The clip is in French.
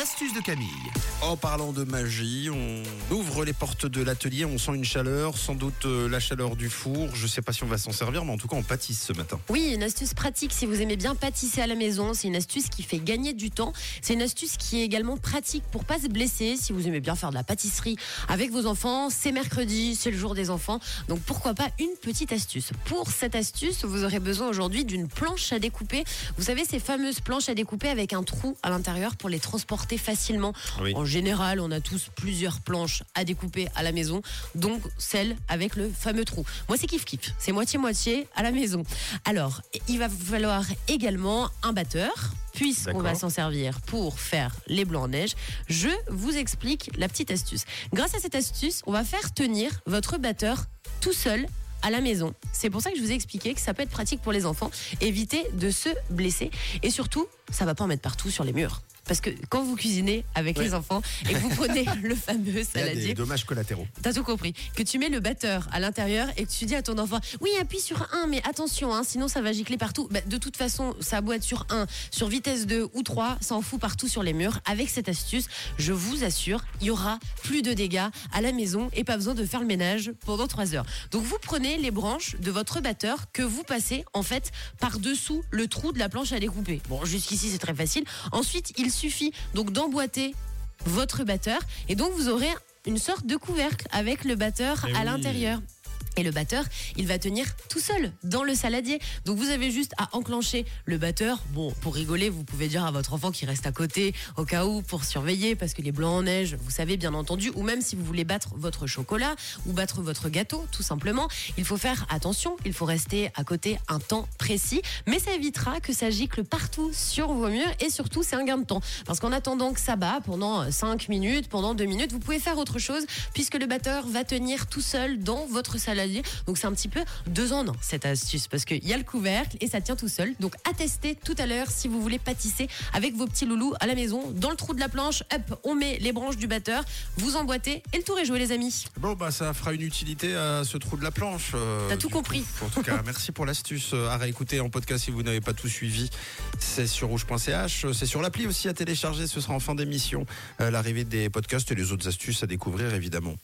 L'astuce de Camille. En parlant de magie, on ouvre les portes de l'atelier, on sent une chaleur, sans doute euh, la chaleur du four. Je sais pas si on va s'en servir, mais en tout cas, on pâtisse ce matin. Oui, une astuce pratique si vous aimez bien pâtisser à la maison. C'est une astuce qui fait gagner du temps. C'est une astuce qui est également pratique pour pas se blesser. Si vous aimez bien faire de la pâtisserie avec vos enfants, c'est mercredi, c'est le jour des enfants. Donc pourquoi pas une petite astuce? Pour cette astuce, vous aurez besoin aujourd'hui d'une planche à découper. Vous savez, ces fameuses planches à découper avec un trou à l'intérieur pour les transporter facilement. Oui. En général, on a tous plusieurs planches à découper à la maison, donc celle avec le fameux trou. Moi, c'est kiff kiff. C'est moitié-moitié à la maison. Alors, il va falloir également un batteur. Puisqu'on va s'en servir pour faire les blancs en neige, je vous explique la petite astuce. Grâce à cette astuce, on va faire tenir votre batteur tout seul à la maison. C'est pour ça que je vous ai expliqué que ça peut être pratique pour les enfants. Évitez de se blesser et surtout, ça va pas en mettre partout sur les murs. Parce que quand vous cuisinez avec Ouais. les enfants et que vous prenez le fameux saladier, des dommages collatéraux. T'as tout compris. Que tu mets le batteur à l'intérieur et que tu dis à ton enfant Oui, appuie sur 1, mais attention, hein, sinon ça va gicler partout. Bah, de toute façon, ça être sur 1, sur vitesse 2 ou 3, ça en fout partout sur les murs. Avec cette astuce, je vous assure, il y aura plus de dégâts à la maison et pas besoin de faire le ménage pendant 3 heures. Donc vous prenez les branches de votre batteur que vous passez en fait par-dessous le trou de la planche à découper. Bon, jusqu'ici c'est très facile. Ensuite, il suffit donc d'emboîter votre batteur et donc vous aurez une sorte de couvercle avec le batteur Eh à oui. l'intérieur. Et le batteur, il va tenir tout seul dans le saladier. Donc vous avez juste à enclencher le batteur. Bon, pour rigoler, vous pouvez dire à votre enfant qui reste à côté au cas où pour surveiller parce que les blancs en neige, vous savez bien entendu, ou même si vous voulez battre votre chocolat ou battre votre gâteau, tout simplement, il faut faire attention. Il faut rester à côté un temps précis, mais ça évitera que ça gicle partout sur vos murs et surtout c'est un gain de temps parce qu'en attendant que ça bat pendant 5 minutes, pendant 2 minutes, vous pouvez faire autre chose puisque le batteur va tenir tout seul dans votre saladier. Donc c'est un petit peu deux en un cette astuce parce qu'il y a le couvercle et ça tient tout seul. Donc à tester tout à l'heure si vous voulez pâtisser avec vos petits loulous à la maison. Dans le trou de la planche, hop, on met les branches du batteur, vous emboîtez et le tour est joué les amis. Bon, bah, ça fera une utilité à ce trou de la planche. euh, T'as tout compris. coup. En tout cas, merci pour l'astuce euh, à réécouter en podcast si vous n'avez pas tout suivi. C'est sur rouge.ch. C'est sur l'appli aussi à télécharger. Ce sera en fin d'émission. euh, L'arrivée des podcasts et les autres astuces à découvrir, évidemment.